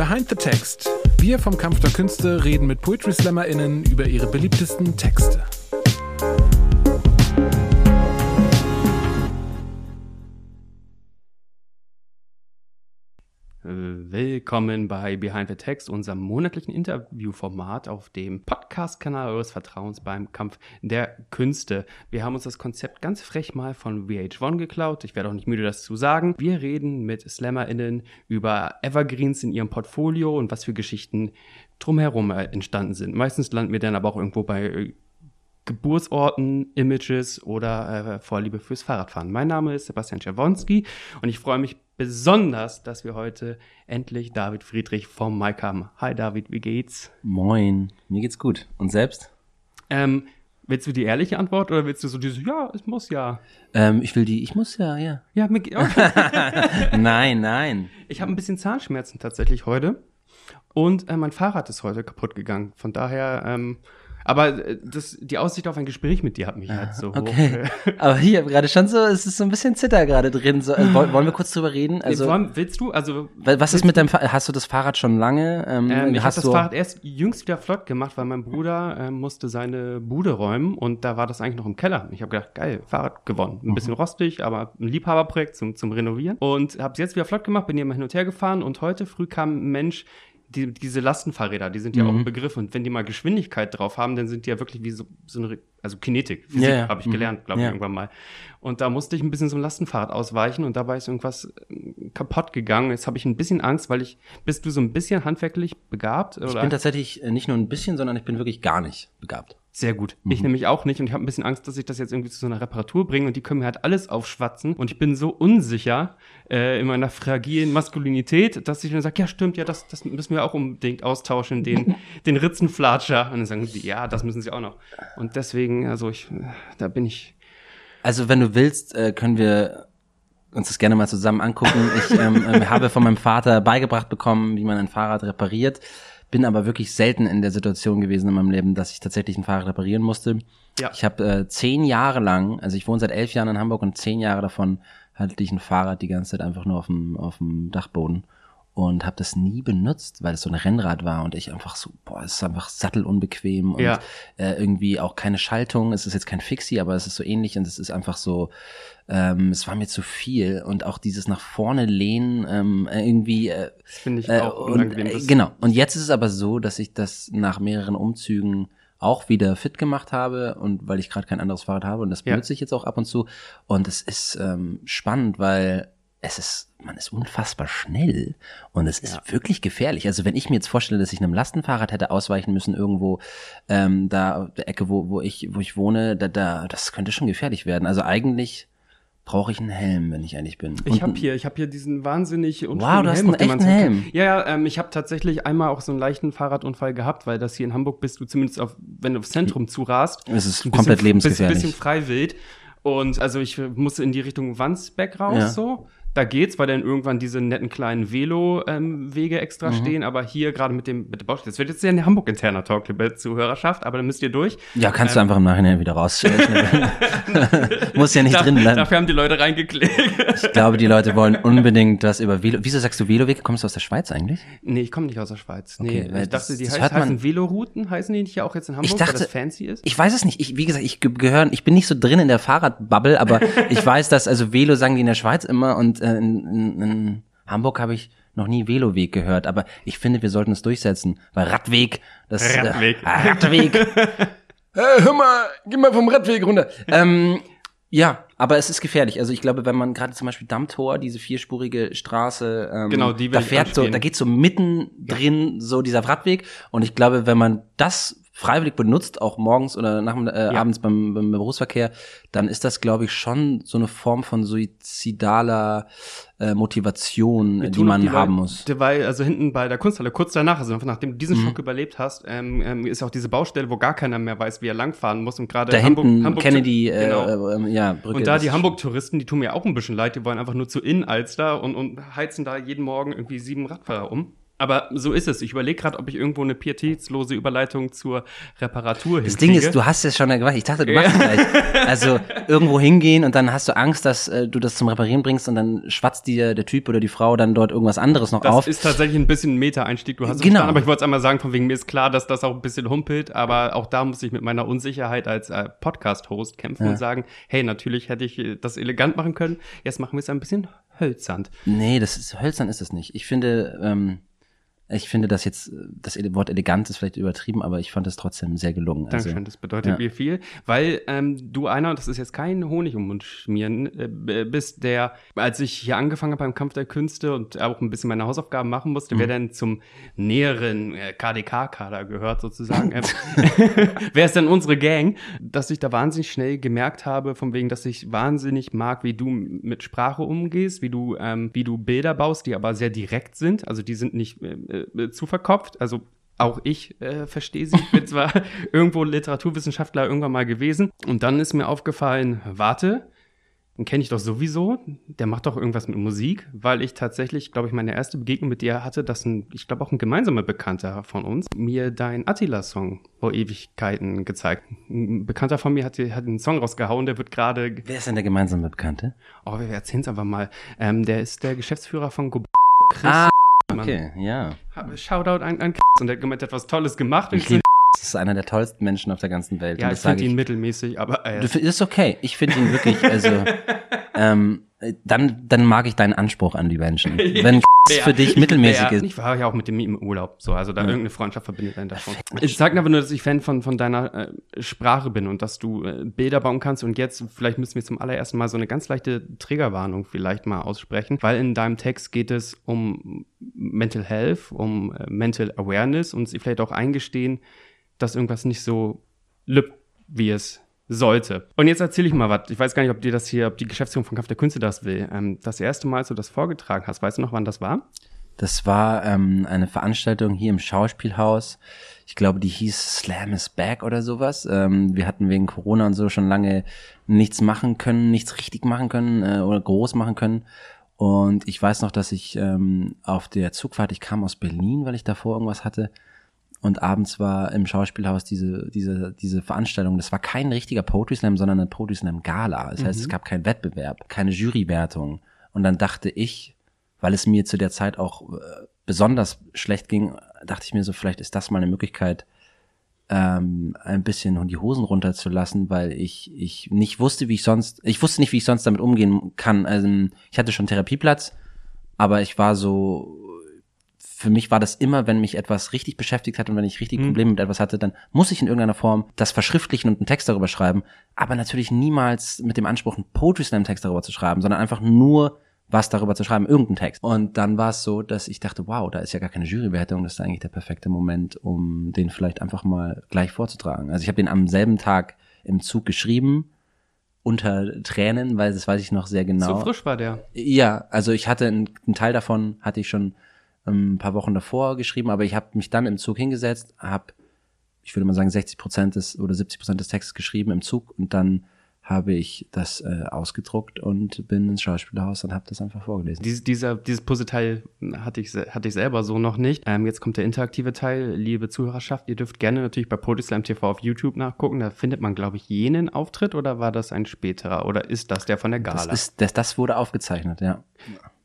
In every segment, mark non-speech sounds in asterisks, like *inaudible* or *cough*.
Behind the Text. Wir vom Kampf der Künste reden mit Poetry SlammerInnen über ihre beliebtesten Texte. Willkommen bei Behind the Text, unserem monatlichen Interviewformat auf dem Podcast-Kanal eures Vertrauens beim Kampf der Künste. Wir haben uns das Konzept ganz frech mal von VH1 geklaut. Ich werde auch nicht müde, das zu sagen. Wir reden mit SlammerInnen über Evergreens in ihrem Portfolio und was für Geschichten drumherum entstanden sind. Meistens landen wir dann aber auch irgendwo bei äh, Geburtsorten, Images oder äh, Vorliebe fürs Fahrradfahren. Mein Name ist Sebastian Czerwonski und ich freue mich besonders, dass wir heute endlich David Friedrich vom Mike haben. Hi David, wie geht's? Moin, mir geht's gut. Und selbst? Ähm, willst du die ehrliche Antwort oder willst du so dieses, ja, es muss ja? Ähm, ich will die, ich muss ja, ja. Ja, mir, okay. *laughs* nein, nein. Ich habe ein bisschen Zahnschmerzen tatsächlich heute und äh, mein Fahrrad ist heute kaputt gegangen. Von daher ähm, aber äh, das, die Aussicht auf ein Gespräch mit dir hat mich halt so okay. hoch. *laughs* Aber hier gerade schon so, es ist so ein bisschen Zitter gerade drin. So, also, wollen wir kurz drüber reden? Also, wollen, willst du? Also was ist mit deinem Fahrrad? Hast du das Fahrrad schon lange? Ähm, ähm, ich habe das Fahrrad erst jüngst wieder flott gemacht, weil mein Bruder äh, musste seine Bude räumen und da war das eigentlich noch im Keller. Ich habe gedacht, geil, Fahrrad gewonnen. Ein mhm. bisschen rostig, aber ein Liebhaberprojekt zum, zum Renovieren. Und habe es jetzt wieder flott gemacht, bin hier mal hin und her gefahren und heute früh kam ein Mensch, die, diese Lastenfahrräder, die sind ja mhm. auch ein Begriff und wenn die mal Geschwindigkeit drauf haben, dann sind die ja wirklich wie so, so eine, also Kinetik, Physik ja, ja. habe ich mhm. gelernt, glaube ich, ja. irgendwann mal. Und da musste ich ein bisschen so ein Lastenfahrrad ausweichen und dabei ist irgendwas äh, kaputt gegangen. Jetzt habe ich ein bisschen Angst, weil ich, bist du so ein bisschen handwerklich begabt? Oder? Ich bin tatsächlich äh, nicht nur ein bisschen, sondern ich bin wirklich gar nicht begabt. Sehr gut. Mhm. Ich nämlich auch nicht und ich habe ein bisschen Angst, dass ich das jetzt irgendwie zu so einer Reparatur bringe und die können mir halt alles aufschwatzen und ich bin so unsicher äh, in meiner fragilen Maskulinität, dass ich dann sage, ja stimmt, ja, das, das müssen wir auch unbedingt austauschen, den, *laughs* den Ritzenflatscher. Und dann sagen sie, ja, das müssen sie auch noch. Und deswegen, also ich, da bin ich. Also wenn du willst, äh, können wir uns das gerne mal zusammen angucken. Ich ähm, äh, habe von meinem Vater beigebracht bekommen, wie man ein Fahrrad repariert bin aber wirklich selten in der Situation gewesen in meinem Leben, dass ich tatsächlich ein Fahrrad reparieren musste. Ja. Ich habe äh, zehn Jahre lang, also ich wohne seit elf Jahren in Hamburg und zehn Jahre davon hatte ich ein Fahrrad die ganze Zeit einfach nur auf dem, auf dem Dachboden und habe das nie benutzt, weil es so ein Rennrad war und ich einfach so, boah, es ist einfach sattelunbequem und ja. äh, irgendwie auch keine Schaltung. Es ist jetzt kein Fixie, aber es ist so ähnlich und es ist einfach so, ähm, es war mir zu viel und auch dieses nach vorne lehnen ähm, irgendwie. Äh, Finde ich äh, auch unangenehm. Und, äh, genau. Und jetzt ist es aber so, dass ich das nach mehreren Umzügen auch wieder fit gemacht habe und weil ich gerade kein anderes Fahrrad habe und das benutze ja. ich jetzt auch ab und zu und es ist ähm, spannend, weil es ist, man ist unfassbar schnell und es ist ja. wirklich gefährlich. Also wenn ich mir jetzt vorstelle, dass ich einem Lastenfahrrad hätte ausweichen müssen irgendwo ähm, da der Ecke, wo, wo ich wo ich wohne, da, da das könnte schon gefährlich werden. Also eigentlich brauche ich einen Helm, wenn ich ehrlich bin. Ich habe hier, ich habe hier diesen wahnsinnig Wow, du hast Helm, einen echten Helm. Ja, ja, ähm, ich habe tatsächlich einmal auch so einen leichten Fahrradunfall gehabt, weil das hier in Hamburg bist du zumindest auf, wenn du aufs Zentrum zurast. Es ist komplett bisschen, lebensgefährlich. Bisschen, bisschen frei wild. Und also ich musste in die Richtung Wandsbeck raus, ja. so da geht's, weil dann irgendwann diese netten kleinen Velo-Wege ähm, extra mhm. stehen. Aber hier gerade mit dem, mit dem Baustelle, das wird jetzt ja ein Hamburg-interner Talk, liebe Zuhörerschaft, aber dann müsst ihr durch. Ja, kannst ähm, du einfach im Nachhinein wieder raus. *laughs* *laughs* Muss ja nicht da, drin bleiben. Dafür haben die Leute reingeklickt. ich glaube, die Leute wollen unbedingt was über Velo. Wieso sagst du Velowege? Kommst du aus der Schweiz eigentlich? Nee, ich komme nicht aus der Schweiz. Nee, okay, ich dachte, die heißt, heißen Velorouten, heißen die nicht ja auch jetzt in Hamburg, ich dachte, weil das fancy ist? Ich weiß es nicht. Ich, wie gesagt, ich gehöre, ich bin nicht so drin in der Fahrradbubble, aber *laughs* ich weiß, dass, also Velo sagen die in der Schweiz immer und äh, in, in in Hamburg habe ich noch nie Veloweg gehört, aber ich finde, wir sollten es durchsetzen, weil Radweg, das Radweg, äh, Radweg. hey, *laughs* hör mal, geh mal vom Radweg runter. ähm, ja, aber es ist gefährlich. Also ich glaube, wenn man gerade zum Beispiel Dammtor, diese vierspurige Straße, ähm, genau, die da fährt so, da geht so mitten drin so dieser Radweg. Und ich glaube, wenn man das freiwillig benutzt, auch morgens oder nach, äh, ja. abends beim, beim Berufsverkehr, dann ist das, glaube ich, schon so eine Form von suizidaler äh, Motivation, die man die haben muss. Weil, also hinten bei der Kunsthalle, kurz danach, also nachdem du diesen mhm. Schock überlebt hast, ähm, ähm, ist auch diese Baustelle, wo gar keiner mehr weiß, wie er langfahren muss. Und gerade da Hamburg, hinten Hamburg Kennedy, äh, genau. äh, ja, Brücke. Und da die Hamburg-Touristen, die tun mir auch ein bisschen leid, die wollen einfach nur zu Innenalster und, und heizen da jeden Morgen irgendwie sieben Radfahrer um. Aber so ist es. Ich überlege gerade, ob ich irgendwo eine pietätslose Überleitung zur Reparatur Das Ding ist, du hast es schon gemacht. Ich dachte, du machst ja. gleich. *laughs* Also irgendwo hingehen und dann hast du Angst, dass äh, du das zum Reparieren bringst und dann schwatzt dir der Typ oder die Frau dann dort irgendwas anderes noch das auf. Das ist tatsächlich ein bisschen ein Meta-Einstieg. Du hast es genau. verstanden, aber ich wollte es einmal sagen, von wegen mir ist klar, dass das auch ein bisschen humpelt, aber auch da muss ich mit meiner Unsicherheit als äh, Podcast-Host kämpfen ja. und sagen, hey, natürlich hätte ich das elegant machen können. Jetzt machen wir es ein bisschen hölzern. Nee, das ist hölzern ist es nicht. Ich finde, ähm, ich finde das jetzt, das Wort elegant ist vielleicht übertrieben, aber ich fand es trotzdem sehr gelungen. Also, Dankeschön, das bedeutet ja. mir viel, weil ähm, du einer, und das ist jetzt kein Honig um Mund schmieren, äh, bist, der, als ich hier angefangen habe beim Kampf der Künste und auch ein bisschen meine Hausaufgaben machen musste, mhm. wer denn zum näheren äh, KDK-Kader gehört sozusagen, äh, *laughs* *laughs* wer ist denn unsere Gang, dass ich da wahnsinnig schnell gemerkt habe, von wegen, dass ich wahnsinnig mag, wie du mit Sprache umgehst, wie du, ähm, wie du Bilder baust, die aber sehr direkt sind, also die sind nicht äh, äh, zu verkopft. Also auch ich äh, verstehe sie. Ich bin zwar *laughs* irgendwo Literaturwissenschaftler irgendwann mal gewesen. Und dann ist mir aufgefallen, warte, den kenne ich doch sowieso. Der macht doch irgendwas mit Musik, weil ich tatsächlich, glaube ich, meine erste Begegnung mit dir hatte, dass ein, ich glaube auch ein gemeinsamer Bekannter von uns, mir dein Attila-Song vor Ewigkeiten gezeigt. Ein Bekannter von mir hat, hat einen Song rausgehauen, der wird gerade. Wer ist denn der gemeinsame Bekannte? Oh, wir erzählen es einfach mal. Ähm, der ist der Geschäftsführer von Go Chris ah, Okay, ja. Shoutout an, an und der hat gemeint, etwas Tolles gemacht. Ich liebe das ist einer der tollsten Menschen auf der ganzen Welt. Ja, ich finde ihn mittelmäßig, aber. Äh. Das ist okay. Ich finde ihn wirklich, also. *laughs* ähm, dann, dann mag ich deinen Anspruch an die Menschen. *laughs* Wenn ja, für dich mittelmäßig ist. Ich war ja auch mit dem im Urlaub, so, also da ja. irgendeine Freundschaft verbindet einen davon. Ich sage aber nur, dass ich Fan von, von deiner äh, Sprache bin und dass du äh, Bilder bauen kannst und jetzt, vielleicht müssen wir zum allerersten Mal so eine ganz leichte Triggerwarnung vielleicht mal aussprechen, weil in deinem Text geht es um Mental Health, um äh, Mental Awareness und sie vielleicht auch eingestehen, dass irgendwas nicht so lübt, wie es sollte. Und jetzt erzähle ich mal was. Ich weiß gar nicht, ob dir das hier, ob die Geschäftsführung von Kampf der Künste das will. Ähm, das erste Mal, als du das vorgetragen hast, weißt du noch, wann das war? Das war ähm, eine Veranstaltung hier im Schauspielhaus. Ich glaube, die hieß Slam is Back oder sowas. Ähm, wir hatten wegen Corona und so schon lange nichts machen können, nichts richtig machen können äh, oder groß machen können. Und ich weiß noch, dass ich ähm, auf der Zugfahrt, ich kam aus Berlin, weil ich davor irgendwas hatte, und abends war im Schauspielhaus diese, diese, diese Veranstaltung. Das war kein richtiger Poetry Slam, sondern eine Poetry Slam Gala. Das heißt, mhm. es gab keinen Wettbewerb, keine Jurywertung. Und dann dachte ich, weil es mir zu der Zeit auch äh, besonders schlecht ging, dachte ich mir so, vielleicht ist das mal eine Möglichkeit, ähm, ein bisschen die Hosen runterzulassen, weil ich, ich nicht wusste, wie ich sonst, ich wusste nicht, wie ich sonst damit umgehen kann. Also ich hatte schon Therapieplatz, aber ich war so für mich war das immer, wenn mich etwas richtig beschäftigt hat und wenn ich richtig mhm. Probleme mit etwas hatte, dann muss ich in irgendeiner Form das verschriftlichen und einen Text darüber schreiben, aber natürlich niemals mit dem Anspruch, einen Poetry Slam Text darüber zu schreiben, sondern einfach nur was darüber zu schreiben, irgendeinen Text. Und dann war es so, dass ich dachte, wow, da ist ja gar keine Jurywertung, das ist eigentlich der perfekte Moment, um den vielleicht einfach mal gleich vorzutragen. Also ich habe den am selben Tag im Zug geschrieben, unter Tränen, weil das weiß ich noch sehr genau. So frisch war der. Ja, also ich hatte einen, einen Teil davon hatte ich schon ein paar Wochen davor geschrieben, aber ich habe mich dann im Zug hingesetzt, habe, ich würde mal sagen, 60 Prozent des oder 70 Prozent des Textes geschrieben im Zug und dann habe ich das äh, ausgedruckt und bin ins Schauspielhaus und habe das einfach vorgelesen. Dies, dieser, dieses Puzzleteil hatte ich, hatte ich selber so noch nicht. Ähm, jetzt kommt der interaktive Teil. Liebe Zuhörerschaft, ihr dürft gerne natürlich bei Podislam TV auf YouTube nachgucken. Da findet man, glaube ich, jenen Auftritt oder war das ein späterer oder ist das der von der Gala? Das, ist, das, das wurde aufgezeichnet, ja.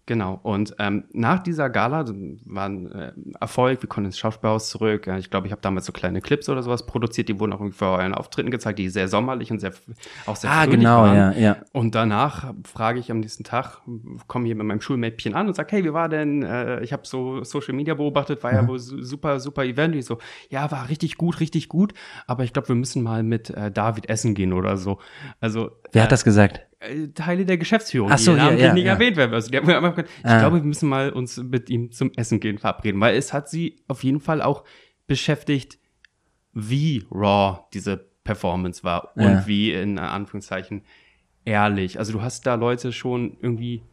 Genau. Und ähm, nach dieser Gala war ein äh, Erfolg. Wir konnten ins Schauspielhaus zurück. Ich glaube, ich habe damals so kleine Clips oder sowas produziert. Die wurden auch irgendwie vor euren Auftritten gezeigt, die sehr sommerlich und sehr auch sehr Ah, genau, waren. ja, ja. Und danach frage ich am nächsten Tag, komme hier mit meinem Schulmädchen an und sage, hey, wie war denn? Äh, ich habe so Social Media beobachtet, war mhm. ja wohl super, super Event. Ich so, ja, war richtig gut, richtig gut. Aber ich glaube, wir müssen mal mit äh, David essen gehen oder so. Also wer hat das gesagt? Äh, Teile der Geschäftsführung, Ach so, die ja, ja, nicht ja. erwähnt werden. Also die haben einfach gesagt, ich ah. glaube, wir müssen mal uns mit ihm zum Essen gehen verabreden, weil es hat sie auf jeden Fall auch beschäftigt, wie raw diese Performance war und wie in Anführungszeichen ehrlich. Also du hast da Leute schon irgendwie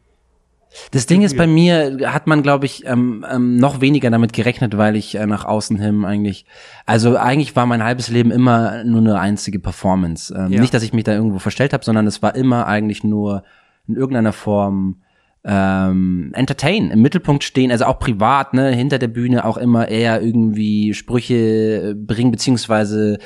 das Ding ist, bei mir hat man, glaube ich, ähm, ähm, noch weniger damit gerechnet, weil ich äh, nach außen hin eigentlich, also eigentlich war mein halbes Leben immer nur eine einzige Performance. Ähm, ja. Nicht, dass ich mich da irgendwo verstellt habe, sondern es war immer eigentlich nur in irgendeiner Form ähm, entertain, im Mittelpunkt stehen, also auch privat, ne, hinter der Bühne auch immer eher irgendwie Sprüche bringen, beziehungsweise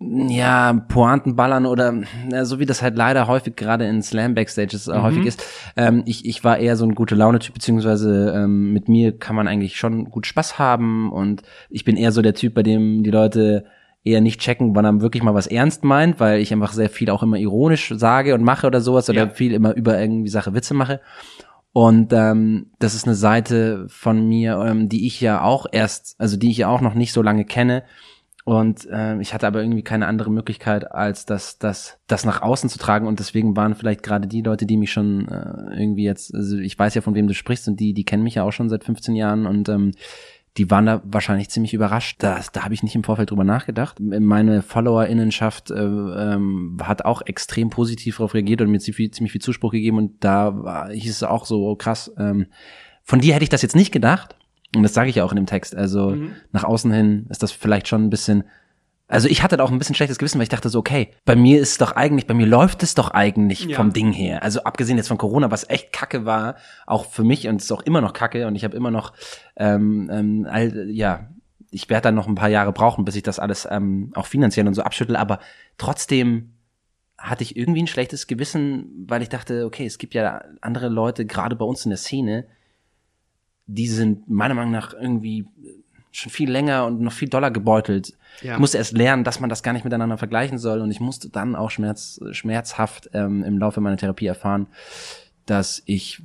ja, Pointen ballern oder so wie das halt leider häufig gerade in Slam Backstages äh, mhm. häufig ist. Ähm, ich, ich war eher so ein gute Laune-Typ, beziehungsweise ähm, mit mir kann man eigentlich schon gut Spaß haben und ich bin eher so der Typ, bei dem die Leute eher nicht checken, wann er wirklich mal was ernst meint, weil ich einfach sehr viel auch immer ironisch sage und mache oder sowas oder ja. viel immer über irgendwie Sache Witze mache. Und ähm, das ist eine Seite von mir, ähm, die ich ja auch erst, also die ich ja auch noch nicht so lange kenne und äh, ich hatte aber irgendwie keine andere Möglichkeit, als das, das, das nach außen zu tragen. Und deswegen waren vielleicht gerade die Leute, die mich schon äh, irgendwie jetzt, also ich weiß ja, von wem du sprichst, und die, die kennen mich ja auch schon seit 15 Jahren und ähm, die waren da wahrscheinlich ziemlich überrascht. Da, da habe ich nicht im Vorfeld drüber nachgedacht. Meine Followerinnenschaft äh, ähm, hat auch extrem positiv darauf reagiert und mir ziemlich, ziemlich viel Zuspruch gegeben. Und da war, hieß es auch so, oh, krass, ähm, von dir hätte ich das jetzt nicht gedacht. Und das sage ich ja auch in dem Text. Also mhm. nach außen hin ist das vielleicht schon ein bisschen. Also ich hatte da auch ein bisschen schlechtes Gewissen, weil ich dachte so, okay, bei mir ist doch eigentlich, bei mir läuft es doch eigentlich ja. vom Ding her. Also abgesehen jetzt von Corona, was echt Kacke war, auch für mich und es ist auch immer noch Kacke und ich habe immer noch, ähm, ähm, all, ja, ich werde dann noch ein paar Jahre brauchen, bis ich das alles ähm, auch finanziell und so abschüttel, aber trotzdem hatte ich irgendwie ein schlechtes Gewissen, weil ich dachte, okay, es gibt ja andere Leute, gerade bei uns in der Szene, die sind meiner Meinung nach irgendwie schon viel länger und noch viel doller gebeutelt. Ja. Ich musste erst lernen, dass man das gar nicht miteinander vergleichen soll und ich musste dann auch schmerz, schmerzhaft ähm, im Laufe meiner Therapie erfahren, dass ich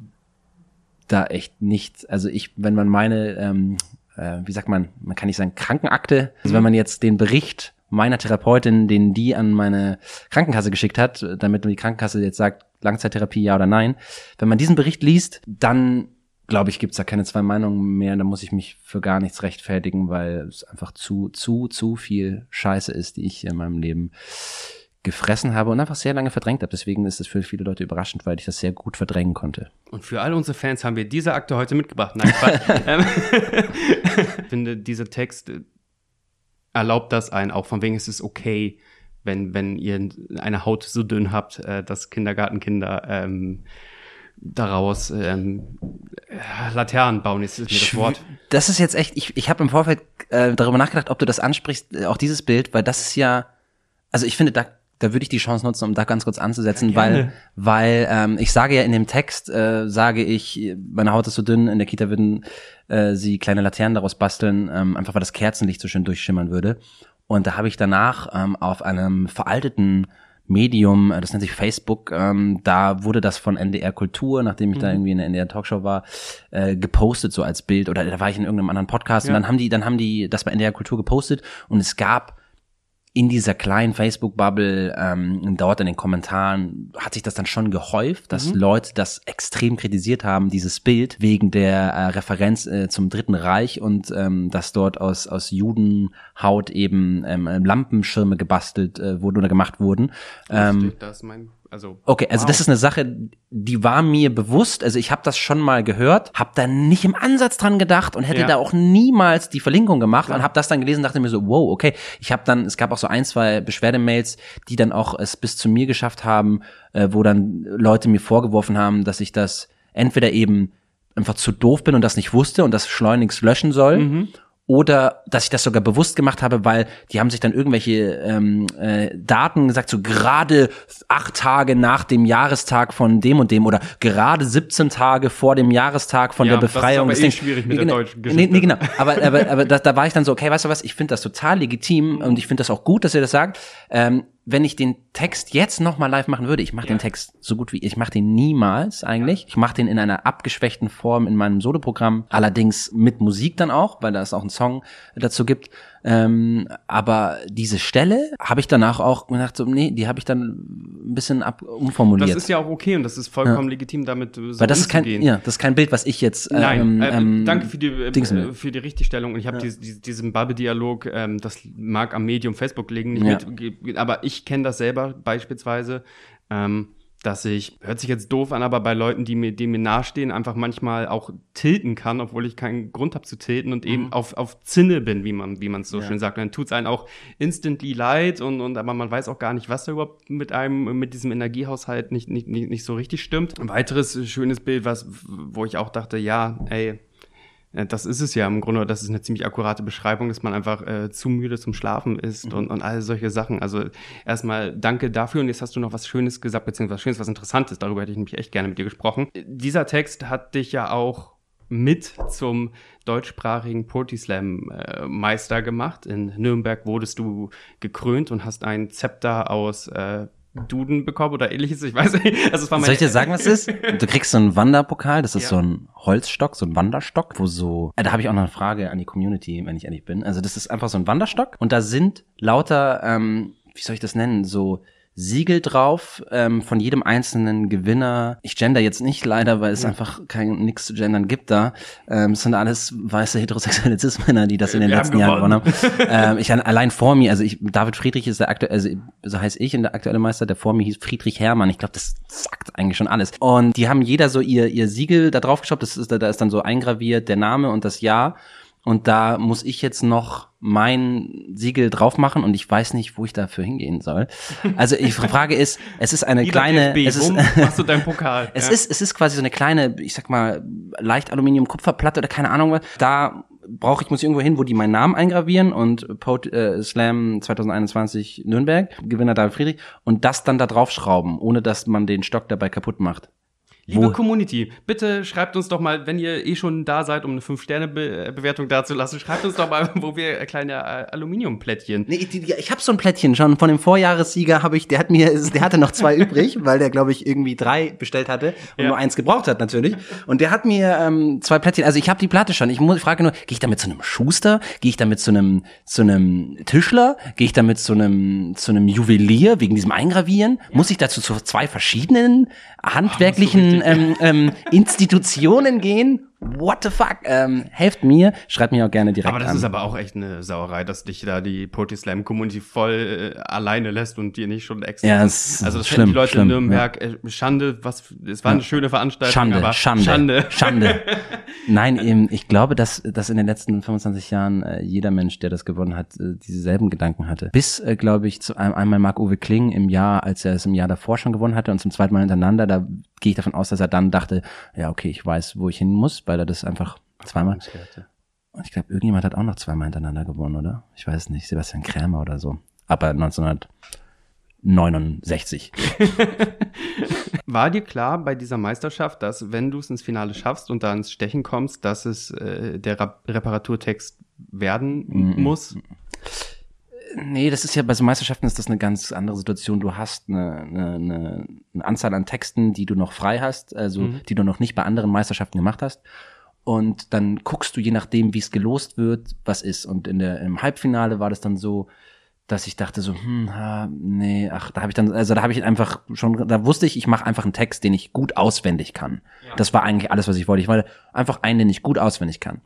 da echt nicht, also ich, wenn man meine, ähm, äh, wie sagt man, man kann nicht sagen Krankenakte, also wenn mhm. man jetzt den Bericht meiner Therapeutin, den die an meine Krankenkasse geschickt hat, damit die Krankenkasse jetzt sagt, Langzeittherapie ja oder nein, wenn man diesen Bericht liest, dann glaube ich, gibt's da keine zwei Meinungen mehr. Da muss ich mich für gar nichts rechtfertigen, weil es einfach zu, zu, zu viel Scheiße ist, die ich in meinem Leben gefressen habe und einfach sehr lange verdrängt habe. Deswegen ist es für viele Leute überraschend, weil ich das sehr gut verdrängen konnte. Und für all unsere Fans haben wir diese Akte heute mitgebracht. Nein, *laughs* ähm, *laughs* ich finde, dieser Text erlaubt das ein, auch von wegen ist es okay, wenn, wenn ihr eine Haut so dünn habt, äh, dass Kindergartenkinder ähm, daraus ähm, Laternen bauen, ist, ist mir das Wort. Das ist jetzt echt, ich, ich habe im Vorfeld äh, darüber nachgedacht, ob du das ansprichst, äh, auch dieses Bild, weil das ist ja, also ich finde, da, da würde ich die Chance nutzen, um da ganz kurz anzusetzen, ja, weil, weil ähm, ich sage ja in dem Text, äh, sage ich, meine Haut ist so dünn, in der Kita würden äh, sie kleine Laternen daraus basteln, ähm, einfach weil das Kerzenlicht so schön durchschimmern würde. Und da habe ich danach ähm, auf einem veralteten Medium, äh, das nennt sich Facebook, ähm, da wurde das von NDR Kultur, nachdem ich mhm. da irgendwie in der NDR Talkshow war, äh, gepostet so als Bild oder da war ich in irgendeinem anderen Podcast ja. und dann haben die, dann haben die das bei NDR Kultur gepostet und es gab in dieser kleinen Facebook-Bubble, ähm, dort in den Kommentaren, hat sich das dann schon gehäuft, dass mhm. Leute das extrem kritisiert haben, dieses Bild, wegen der äh, Referenz äh, zum Dritten Reich und ähm, dass dort aus, aus Judenhaut eben ähm, Lampenschirme gebastelt äh, wurden oder gemacht wurden. Ähm, das ist mein also okay, also wow. das ist eine Sache, die war mir bewusst. Also ich habe das schon mal gehört, habe da nicht im Ansatz dran gedacht und hätte ja. da auch niemals die Verlinkung gemacht Klar. und habe das dann gelesen, dachte mir so, wow, okay. Ich habe dann, es gab auch so ein, zwei Beschwerdemails, die dann auch es bis zu mir geschafft haben, äh, wo dann Leute mir vorgeworfen haben, dass ich das entweder eben einfach zu doof bin und das nicht wusste und das schleunigst löschen soll. Mhm oder dass ich das sogar bewusst gemacht habe, weil die haben sich dann irgendwelche ähm, äh, Daten gesagt, so gerade acht Tage nach dem Jahrestag von dem und dem oder gerade 17 Tage vor dem Jahrestag von ja, der Befreiung. Das ist aber eh schwierig mit nee, der deutschen Geschichte. Nee, nee genau. Aber, aber, aber da, da war ich dann so, okay, weißt du was, ich finde das total legitim und ich finde das auch gut, dass ihr das sagt. Ähm, wenn ich den Text jetzt nochmal live machen würde, ich mache ja. den Text so gut wie, ich mache den niemals eigentlich. Ich mache den in einer abgeschwächten Form in meinem Soloprogramm, allerdings mit Musik dann auch, weil da es auch einen Song dazu gibt. Ähm, aber diese Stelle habe ich danach auch gedacht, so, nee, die habe ich dann ein bisschen ab umformuliert. Das ist ja auch okay und das ist vollkommen ja. legitim, damit so Weil das ist kein, ja, das ist kein Bild, was ich jetzt. Ähm, Nein, äh, ähm, danke für die äh, für die Richtigstellung. Und ich habe ja. diesen, diesen Bubble-Dialog, ähm, das mag am Medium Facebook liegen, nicht ja. mit, aber ich kenne das selber beispielsweise. Ähm, dass ich, hört sich jetzt doof an, aber bei Leuten, die mir, die mir nahestehen, einfach manchmal auch tilten kann, obwohl ich keinen Grund habe zu tilten und eben mhm. auf, auf Zinne bin, wie man, wie man es so ja. schön sagt. Und dann tut es einen auch instantly leid und, und aber man weiß auch gar nicht, was da überhaupt mit einem, mit diesem Energiehaushalt nicht, nicht, nicht, nicht so richtig stimmt. Ein weiteres schönes Bild, was, wo ich auch dachte, ja, ey, das ist es ja im Grunde, das ist eine ziemlich akkurate Beschreibung, dass man einfach äh, zu müde zum Schlafen ist mhm. und, und all solche Sachen. Also erstmal danke dafür und jetzt hast du noch was Schönes gesagt, beziehungsweise was Schönes, was Interessantes. Darüber hätte ich nämlich echt gerne mit dir gesprochen. Dieser Text hat dich ja auch mit zum deutschsprachigen Poetry Slam äh, Meister gemacht. In Nürnberg wurdest du gekrönt und hast ein Zepter aus äh, Duden bekommen oder ähnliches. Ich weiß nicht. Also es war Soll ich dir sagen, was es ist? *laughs* Du kriegst so einen Wanderpokal, das ist ja. so ein Holzstock, so ein Wanderstock, wo so, äh, da habe ich auch noch eine Frage an die Community, wenn ich ehrlich bin. Also das ist einfach so ein Wanderstock und da sind lauter, ähm, wie soll ich das nennen, so Siegel drauf ähm, von jedem einzelnen Gewinner. Ich gender jetzt nicht leider, weil es ja. einfach kein nix zu gendern gibt da. Ähm, es sind alles weiße heterosexuelle Cis-Männer, die das in den Wir letzten Jahren gewonnen haben. *laughs* ähm, ich allein vor mir, also ich, David Friedrich ist der aktuelle, also so heißt ich in der aktuelle Meister, der vor mir hieß Friedrich Hermann. Ich glaube, das sagt eigentlich schon alles. Und die haben jeder so ihr ihr Siegel da drauf geschraubt. Das ist da ist dann so eingraviert der Name und das Jahr. Und da muss ich jetzt noch mein Siegel drauf machen und ich weiß nicht, wo ich dafür hingehen soll. Also die Frage ist, es ist eine kleine, DFB, es ist, *laughs* machst du deinen Pokal? es ja. ist, es ist quasi so eine kleine, ich sag mal, leicht Aluminium-Kupferplatte oder keine Ahnung was. Da brauche ich, muss ich irgendwo hin, wo die meinen Namen eingravieren und Pot, äh, Slam 2021 Nürnberg, Gewinner David Friedrich und das dann da draufschrauben, ohne dass man den Stock dabei kaputt macht. Liebe Wo? Community, bitte schreibt uns doch mal, wenn ihr eh schon da seid, um eine 5-Sterne-Bewertung dazulassen, schreibt uns doch mal, *laughs* wo wir kleine äh, Aluminiumplättchen. Nee, ich, ich habe so ein Plättchen schon von dem Vorjahressieger, habe ich, der hat mir, *laughs* der hatte noch zwei *laughs* übrig, weil der glaube ich irgendwie drei bestellt hatte und ja. nur eins gebraucht hat natürlich. Und der hat mir ähm, zwei Plättchen. Also ich habe die Platte schon. Ich muss, frage nur, gehe ich damit zu einem Schuster? Gehe ich damit zu einem zu einem Tischler? Gehe ich damit zu einem zu einem Juwelier wegen diesem Eingravieren? Ja. Muss ich dazu zu zwei verschiedenen handwerklichen ähm, ähm, Institutionen gehen what the fuck? Ähm, helft mir, schreibt mir auch gerne direkt Aber das an. ist aber auch echt eine Sauerei, dass dich da die Poetry Slam Community voll äh, alleine lässt und dir nicht schon extra. Ja, es also das schlimm, die Leute schlimm, in Nürnberg. Ja. Äh, Schande, was, es war eine schöne Veranstaltung, Schande, aber Schande, Schande. Schande. *laughs* Nein, eben, ich glaube, dass, dass in den letzten 25 Jahren äh, jeder Mensch, der das gewonnen hat, äh, dieselben Gedanken hatte. Bis, äh, glaube ich, zu einem, einmal Marc-Uwe Kling im Jahr, als er es im Jahr davor schon gewonnen hatte und zum zweiten Mal hintereinander, da gehe ich davon aus, dass er dann dachte, ja, okay, ich weiß, wo ich hin muss, weil er das einfach Zweimal. Und ich glaube, irgendjemand hat auch noch zweimal hintereinander gewonnen, oder? Ich weiß nicht, Sebastian Krämer oder so. Aber 1969. *laughs* War dir klar bei dieser Meisterschaft, dass wenn du es ins Finale schaffst und da ins Stechen kommst, dass es äh, der Ra Reparaturtext werden mm -mm. muss? Nee, das ist ja bei so Meisterschaften ist das eine ganz andere Situation. Du hast eine, eine, eine, Anzahl an Texten, die du noch frei hast, also mhm. die du noch nicht bei anderen Meisterschaften gemacht hast. Und dann guckst du, je nachdem, wie es gelost wird, was ist. Und in der, im Halbfinale war das dann so, dass ich dachte so, hm, ha, nee, ach, da habe ich dann, also da habe ich einfach schon, da wusste ich, ich mache einfach einen Text, den ich gut auswendig kann. Ja. Das war eigentlich alles, was ich wollte. Ich wollte einfach einen, den ich gut auswendig kann.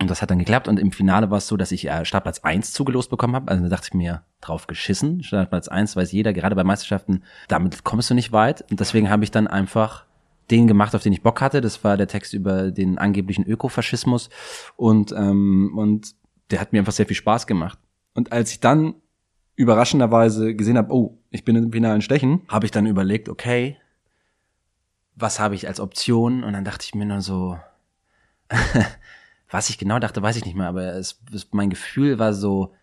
Und das hat dann geklappt und im Finale war es so, dass ich äh, Startplatz eins zugelost bekommen habe. Also da dachte ich mir, drauf geschissen. Startplatz eins weiß jeder, gerade bei Meisterschaften, damit kommst du nicht weit. Und deswegen habe ich dann einfach den gemacht, auf den ich Bock hatte. Das war der Text über den angeblichen Ökofaschismus und ähm, und der hat mir einfach sehr viel Spaß gemacht. Und als ich dann überraschenderweise gesehen habe, oh, ich bin im finalen Stechen, habe ich dann überlegt, okay, was habe ich als Option? Und dann dachte ich mir nur so, *laughs* was ich genau dachte, weiß ich nicht mehr, aber es, es, mein Gefühl war so,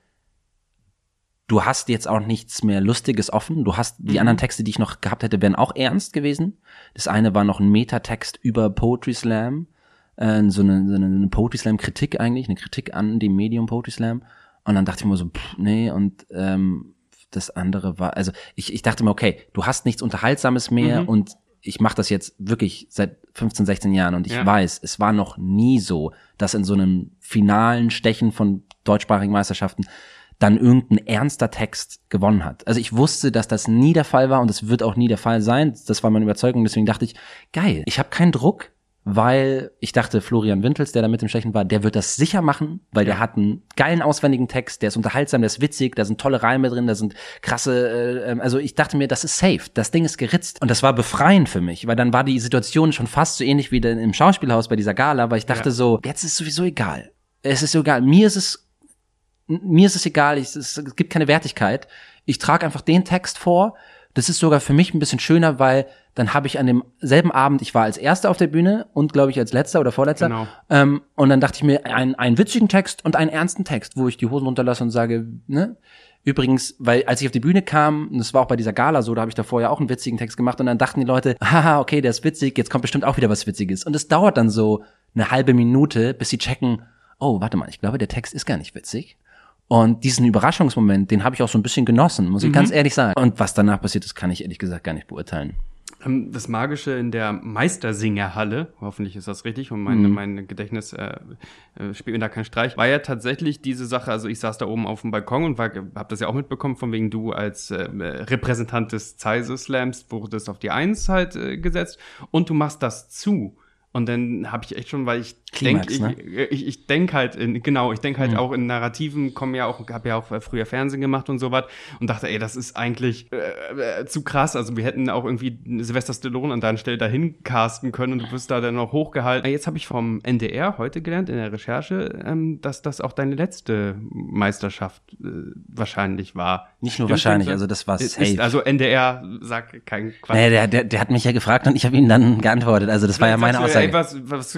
du hast jetzt auch nichts mehr Lustiges offen. Du hast die mhm. anderen Texte, die ich noch gehabt hätte, wären auch ernst gewesen. Das eine war noch ein Metatext über Poetry Slam, äh, so eine, so eine Poetry Slam Kritik eigentlich, eine Kritik an dem Medium Poetry Slam. Und dann dachte ich mir so, pff, nee, und ähm, das andere war, also ich, ich dachte mir, okay, du hast nichts Unterhaltsames mehr mhm. und ich mache das jetzt wirklich seit 15, 16 Jahren und ich ja. weiß, es war noch nie so, dass in so einem finalen Stechen von deutschsprachigen Meisterschaften dann irgendein ernster Text gewonnen hat. Also ich wusste, dass das nie der Fall war und es wird auch nie der Fall sein. Das war meine Überzeugung. Deswegen dachte ich, geil, ich habe keinen Druck. Weil ich dachte, Florian Wintels, der da mit dem Stechen war, der wird das sicher machen, weil der hat einen geilen, auswendigen Text, der ist unterhaltsam, der ist witzig, da sind tolle Reime drin, da sind krasse, äh, ähm, also ich dachte mir, das ist safe, das Ding ist geritzt. Und das war befreiend für mich, weil dann war die Situation schon fast so ähnlich wie im Schauspielhaus bei dieser Gala, weil ich dachte ja. so, jetzt ist es sowieso egal. Es ist so egal. Mir ist es, mir ist es egal, ich, es, es gibt keine Wertigkeit. Ich trage einfach den Text vor, das ist sogar für mich ein bisschen schöner, weil dann habe ich an dem selben Abend, ich war als Erster auf der Bühne und glaube ich als Letzter oder Vorletzter. Genau. Ähm, und dann dachte ich mir, einen, einen witzigen Text und einen ernsten Text, wo ich die Hosen runterlasse und sage, ne? Übrigens, weil als ich auf die Bühne kam, und das war auch bei dieser Gala so, da habe ich davor ja auch einen witzigen Text gemacht und dann dachten die Leute, *laughs* haha, okay, der ist witzig, jetzt kommt bestimmt auch wieder was Witziges. Und es dauert dann so eine halbe Minute, bis sie checken, oh, warte mal, ich glaube, der Text ist gar nicht witzig. Und diesen Überraschungsmoment, den habe ich auch so ein bisschen genossen, muss ich mhm. ganz ehrlich sagen. Und was danach passiert ist, kann ich ehrlich gesagt gar nicht beurteilen. Ähm, das Magische in der Meistersingerhalle, hoffentlich ist das richtig und mein, mhm. mein Gedächtnis äh, äh, spielt mir da keinen Streich, war ja tatsächlich diese Sache, also ich saß da oben auf dem Balkon und habe das ja auch mitbekommen, von wegen du als äh, Repräsentant des Zeise Slams wurdest auf die Eins halt äh, gesetzt und du machst das zu. Und dann habe ich echt schon, weil ich denke, ne? ich, ich, ich denke halt, in, genau, ich denke halt mhm. auch in Narrativen, kommen ja auch, habe ja auch früher Fernsehen gemacht und sowas und dachte, ey, das ist eigentlich äh, äh, zu krass. Also wir hätten auch irgendwie Sylvester Stallone an deiner Stelle dahin casten können und du wirst da dann noch hochgehalten. Jetzt habe ich vom NDR heute gelernt in der Recherche, ähm, dass das auch deine letzte Meisterschaft äh, wahrscheinlich war. Nicht nur Stimmt wahrscheinlich, also das war safe. Ist, also NDR sagt kein Quatsch. Nee, der, der, der hat mich ja gefragt und ich habe ihm dann geantwortet. Also das war ja meine Aussage. Ey, was, was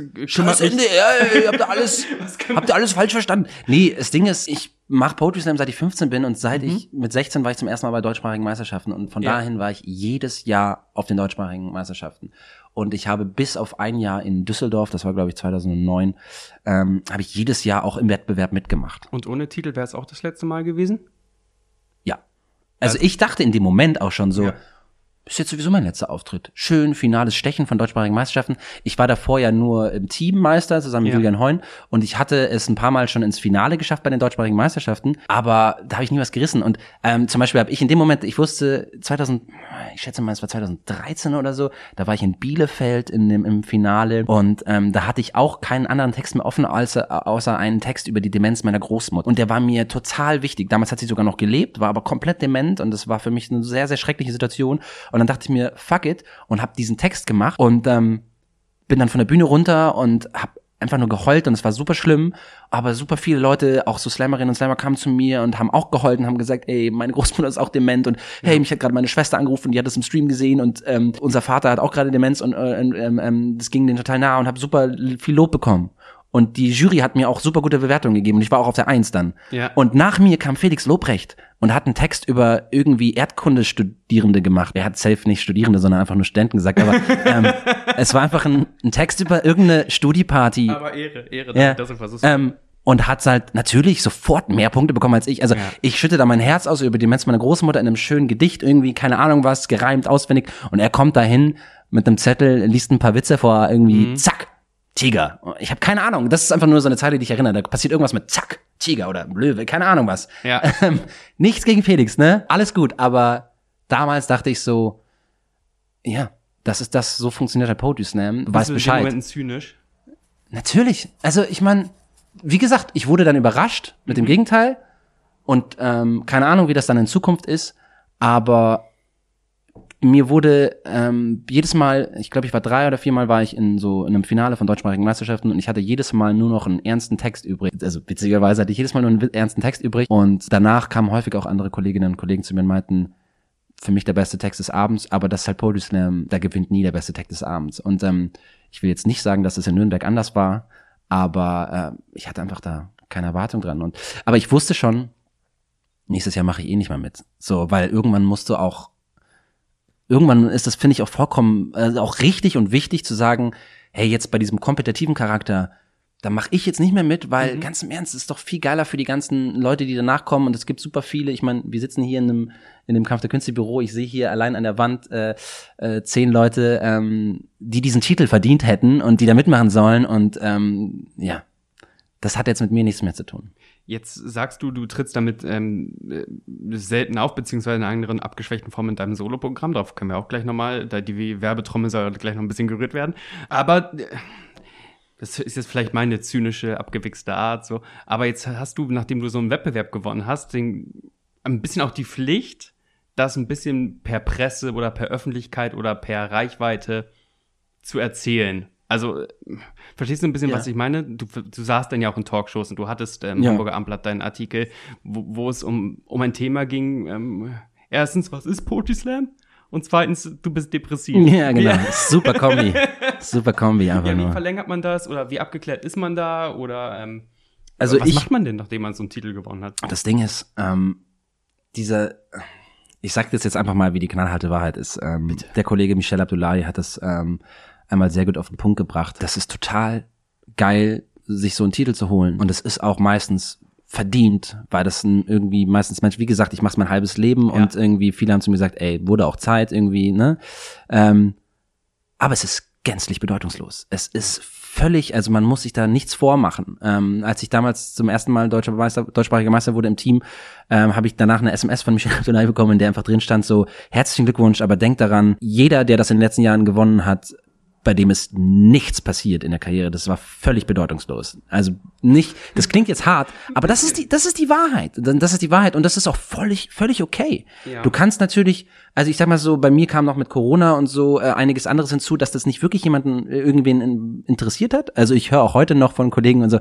mich, NDR, ey, habt ihr alles, *laughs* habt ihr alles falsch verstanden? Nee, das Ding ist, ich mache Poetry Slam seit ich 15 bin und seit mhm. ich mit 16 war ich zum ersten Mal bei deutschsprachigen Meisterschaften und von ja. dahin war ich jedes Jahr auf den deutschsprachigen Meisterschaften. Und ich habe bis auf ein Jahr in Düsseldorf, das war glaube ich 2009, ähm, habe ich jedes Jahr auch im Wettbewerb mitgemacht. Und ohne Titel wäre es auch das letzte Mal gewesen? Ja. Also, also ich dachte in dem Moment auch schon so, ja ist jetzt sowieso mein letzter Auftritt. Schön, finales Stechen von deutschsprachigen Meisterschaften. Ich war davor ja nur im Teammeister zusammen mit ja. Julian Heun und ich hatte es ein paar Mal schon ins Finale geschafft bei den deutschsprachigen Meisterschaften, aber da habe ich nie was gerissen. Und ähm, zum Beispiel habe ich in dem Moment, ich wusste 2000, ich schätze mal, es war 2013 oder so, da war ich in Bielefeld in dem, im Finale und ähm, da hatte ich auch keinen anderen Text mehr offen, als, außer einen Text über die Demenz meiner Großmutter. Und der war mir total wichtig. Damals hat sie sogar noch gelebt, war aber komplett dement und das war für mich eine sehr, sehr schreckliche Situation. Und dann dachte ich mir, fuck it, und habe diesen Text gemacht und ähm, bin dann von der Bühne runter und habe einfach nur geheult und es war super schlimm, aber super viele Leute, auch so Slammerinnen und Slammer kamen zu mir und haben auch geheult und haben gesagt, ey, meine Großmutter ist auch dement und hey, mich hat gerade meine Schwester angerufen, die hat das im Stream gesehen und ähm, unser Vater hat auch gerade Demenz und äh, ähm, ähm, das ging denen total nah und habe super viel Lob bekommen. Und die Jury hat mir auch super gute Bewertungen gegeben und ich war auch auf der Eins dann. Ja. Und nach mir kam Felix Lobrecht und hat einen Text über irgendwie Erdkundestudierende gemacht. Er hat safe nicht Studierende, sondern einfach nur Studenten gesagt. Aber *laughs* ähm, es war einfach ein, ein Text über irgendeine Studieparty. Aber Ehre, Ehre, ja. das versuchst ähm, und hat halt natürlich sofort mehr Punkte bekommen als ich. Also ja. ich schütte da mein Herz aus über die Demenz meiner Großmutter in einem schönen Gedicht, irgendwie, keine Ahnung was, gereimt, auswendig. Und er kommt dahin mit einem Zettel, liest ein paar Witze vor, irgendwie, mhm. zack, Tiger. Ich habe keine Ahnung. Das ist einfach nur so eine Zeile, die ich erinnere. Da passiert irgendwas mit Zack, Tiger oder Löwe, keine Ahnung was. Ja. *laughs* Ähm, nichts gegen Felix, ne? Alles gut. Aber damals dachte ich so, ja, das ist das, so funktioniert der Poetry Slam. Du weißt Bescheid. Momenten zynisch? Natürlich. Also ich meine, wie gesagt, ich wurde dann überrascht mit dem mhm. Gegenteil und ähm, keine Ahnung, wie das dann in Zukunft ist. Aber mir wurde ähm, jedes Mal, ich glaube, ich war drei oder viermal war ich in so in einem Finale von deutschsprachigen Meisterschaften und ich hatte jedes Mal nur noch einen ernsten Text übrig. Also witzigerweise hatte ich jedes Mal nur einen ernsten Text übrig und danach kamen häufig auch andere Kolleginnen und Kollegen zu mir und meinten, für mich der beste Text des Abends, aber das ist halt Poetry Slam, da gewinnt nie der beste Text des Abends. Und ähm, ich will jetzt nicht sagen, dass es in Nürnberg anders war, aber äh, ich hatte einfach da keine Erwartung dran. Und aber ich wusste schon, nächstes Jahr mache ich eh nicht mal mit. So, weil irgendwann musst du auch irgendwann ist das, finde ich, auch vollkommen, äh, auch richtig und wichtig zu sagen, hey, jetzt bei diesem kompetitiven Charakter, da mache ich jetzt nicht mehr mit, weil mhm. ganz im Ernst, es ist doch viel geiler für die ganzen Leute, die danach kommen und es gibt super viele. Ich meine, wir sitzen hier in einem in dem Kampf der Künste Büro. Ich sehe hier allein an der Wand äh, äh, zehn Leute, ähm, die diesen Titel verdient hätten und die da mitmachen sollen und ähm, ja, das hat jetzt mit mir nichts mehr zu tun. Jetzt sagst du, du trittst damit ähm, äh, selten auf, beziehungsweise in einer anderen abgeschwächten Form in deinem Soloprogramm. Darauf können wir auch gleich nochmal, da die Werbetrommel soll gleich noch ein bisschen gerührt werden. Aber äh, das ist jetzt vielleicht meine zynische, abgewichste Art, so. Aber jetzt hast du, nachdem du so einen Wettbewerb gewonnen hast, den, ein bisschen auch die Pflicht, das ein bisschen per Presse oder per Öffentlichkeit oder per Reichweite zu erzählen. Also, verstehst du ein bisschen, Ja. was ich meine? Du, du saßt dann ja auch in Talkshows und du hattest im Ja. Hamburger Amtblatt deinen Artikel, wo, wo es um, um ein Thema ging. Ähm, erstens, was ist Poetry Slam? Und zweitens, du bist depressiv. Ja, genau. Wie, Super Kombi. *laughs* Super Kombi einfach ja, wie nur. verlängert man das? Oder wie abgeklärt ist man da? Oder ähm, Also was ich, macht man denn, nachdem man so einen Titel gewonnen hat? das Ding ist, ähm, dieser, ich sag das jetzt einfach mal, wie die knallharte Wahrheit ist. Ähm, der Kollege Michel Abdullahi hat das ähm, einmal sehr gut auf den Punkt gebracht. Das ist total geil, sich so einen Titel zu holen. Und es ist auch meistens verdient, weil das irgendwie meistens Mensch, wie gesagt, ich mach's mein halbes Leben Ja. und irgendwie viele haben zu mir gesagt, ey, wurde auch Zeit irgendwie, ne? Ähm, aber es ist gänzlich bedeutungslos. Es ist völlig, also man muss sich da nichts vormachen. Ähm, als ich damals zum ersten Mal deutscher Meister, deutschsprachiger Meister wurde im Team, ähm, habe ich danach eine SMS von Michel *laughs* Abdullahi bekommen, in der einfach drin stand so, herzlichen Glückwunsch, aber denkt daran, jeder, der das in den letzten Jahren gewonnen hat, bei dem ist nichts passiert in der Karriere. Das war völlig bedeutungslos. Also nicht, das klingt jetzt hart, aber das ist die, das ist die Wahrheit. Das ist die Wahrheit und das ist auch völlig, völlig okay. Ja. Du kannst natürlich, also ich sag mal so, bei mir kam noch mit Corona und so äh, einiges anderes hinzu, dass das nicht wirklich jemanden äh, irgendwen in, interessiert hat. Also ich höre auch heute noch von Kollegen und so,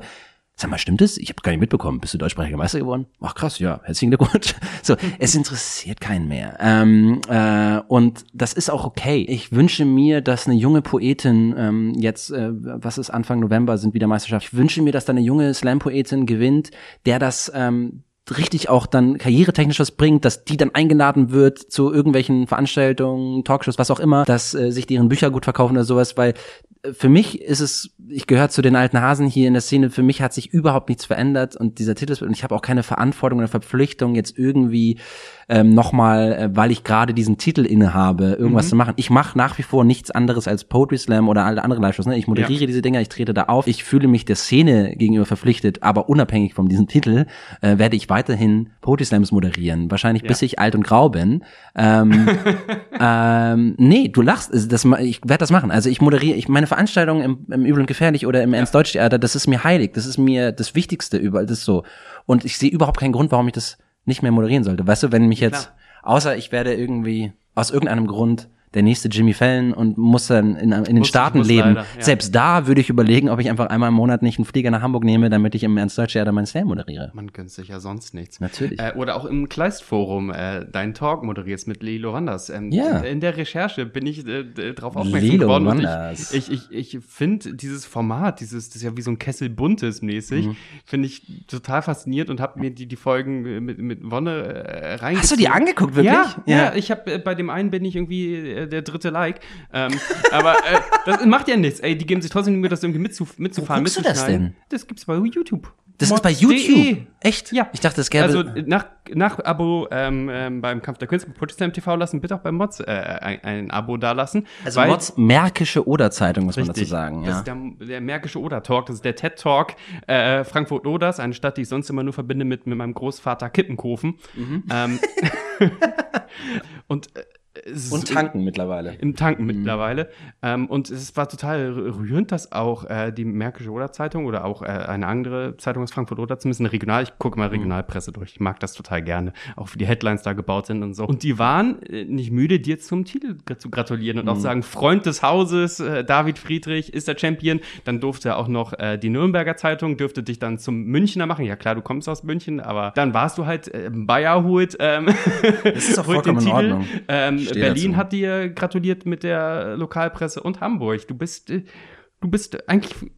Sag mal, stimmt es? Ich habe gar nicht mitbekommen. Bist du deutschsprachiger Meister geworden? Ach krass, ja. Herzlichen Glückwunsch. *laughs* So, es interessiert keinen mehr. Ähm, äh, und das ist auch okay. Ich wünsche mir, dass eine junge Poetin ähm, jetzt, äh, was ist Anfang November, sind wieder Meisterschaft. Ich wünsche mir, dass da eine junge Slam-Poetin gewinnt, der das ähm, richtig auch dann karrieretechnisch was bringt, dass die dann eingeladen wird zu irgendwelchen Veranstaltungen, Talkshows, was auch immer, dass äh, sich deren Bücher gut verkaufen oder sowas, weil für mich ist es, ich gehöre zu den alten Hasen hier in der Szene, für mich hat sich überhaupt nichts verändert und dieser Titel, und ich habe auch keine Verantwortung oder Verpflichtung jetzt irgendwie ähm, nochmal, äh, weil ich gerade diesen Titel innehabe, irgendwas zu machen. Ich mache nach wie vor nichts anderes als Poetry Slam oder alle andere Live-Shows. Ne? Ich moderiere Ja. diese Dinger, ich trete da auf. Ich fühle mich der Szene gegenüber verpflichtet, aber unabhängig von diesem Titel äh, werde ich weiterhin Poetry Slams moderieren. Wahrscheinlich bis ich alt und grau bin. Ähm, *laughs* ähm, nee, du lachst. Das, ich werde das machen. Also ich moderiere, ich meine Veranstaltungen im, im Übel und Gefährlich oder im Ernst Deutsch Theater, das ist mir heilig. Das ist mir das Wichtigste überall. Das ist so. Und ich sehe überhaupt keinen Grund, warum ich das nicht mehr moderieren sollte. Weißt du, wenn mich jetzt, außer ich werde irgendwie aus irgendeinem Grund der nächste Jimmy Fallon und muss dann in, in den Muss- Staaten muss leben. leider, ja. Selbst da würde ich überlegen, ob ich einfach einmal im Monat nicht einen Flieger nach Hamburg nehme, damit ich im Ernst Deutsch Theater meinen Slam moderiere. Man gönnt sich ja sonst nichts. Natürlich. Äh, oder auch im Kleist-Forum äh, deinen Talk moderierst mit Lilo Wanders. Ähm, Ja. In der Recherche bin ich äh, d- drauf aufmerksam Lilo geworden. und Wanders. Ich, ich, ich, ich finde dieses Format, dieses, das ist ja wie so ein Kessel Buntes mäßig, Mhm. finde ich total fasziniert und habe mir die, die Folgen äh, mit, mit Wonne äh, reingezogen. Hast du die angeguckt, wirklich? Ja, ja. ich habe äh, bei dem einen bin ich irgendwie äh, der dritte Like. Ähm, aber äh, das macht ja nichts. Ey, die geben sich trotzdem Mühe, das irgendwie mitzuf mitzufahren, guckst du das denn? Das gibt's bei YouTube. Das ist bei Mods.de. YouTube. Echt? Ja. Ich dachte, es gäbe. Also nach, nach Abo ähm, ähm, beim Kampf der Künste Protestant TV lassen, bitte auch bei Mods äh, ein, ein Abo dalassen. also Mods Märkische Oder-Zeitung, muss man dazu Richtig. sagen. Das Ja. ist der, der Märkische Oder-Talk, das ist der TED-Talk äh, Frankfurt-Oders, eine Stadt, die ich sonst immer nur verbinde mit, mit meinem Großvater Kippenkofen. Mhm. Ähm, *laughs* *laughs* und äh, Und tanken mittlerweile. im Tanken Mhm. mittlerweile. Ähm, und es war total rührend, dass auch äh, die Märkische Oder-Zeitung oder auch äh, eine andere Zeitung aus Frankfurt oder zumindest eine Regional, ich gucke mal Mhm. Regionalpresse durch, ich mag das total gerne, auch wie die Headlines da gebaut sind und so. Und die waren äh, nicht müde, dir zum Titel zu gratulieren und auch Mhm. sagen, Freund des Hauses, äh, David Friedrich ist der Champion. Dann durfte auch noch äh, die Nürnberger Zeitung, dürfte dich dann zum Münchner machen. Ja klar, du kommst aus München, aber dann warst du halt, äh, Bayer holt, ähm, Das ist auch *laughs* vollkommen in Titel. Ordnung. Ähm, Berlin dazu. hat dir gratuliert mit der Lokalpresse und Hamburg. Du bist, äh, du bist eigentlich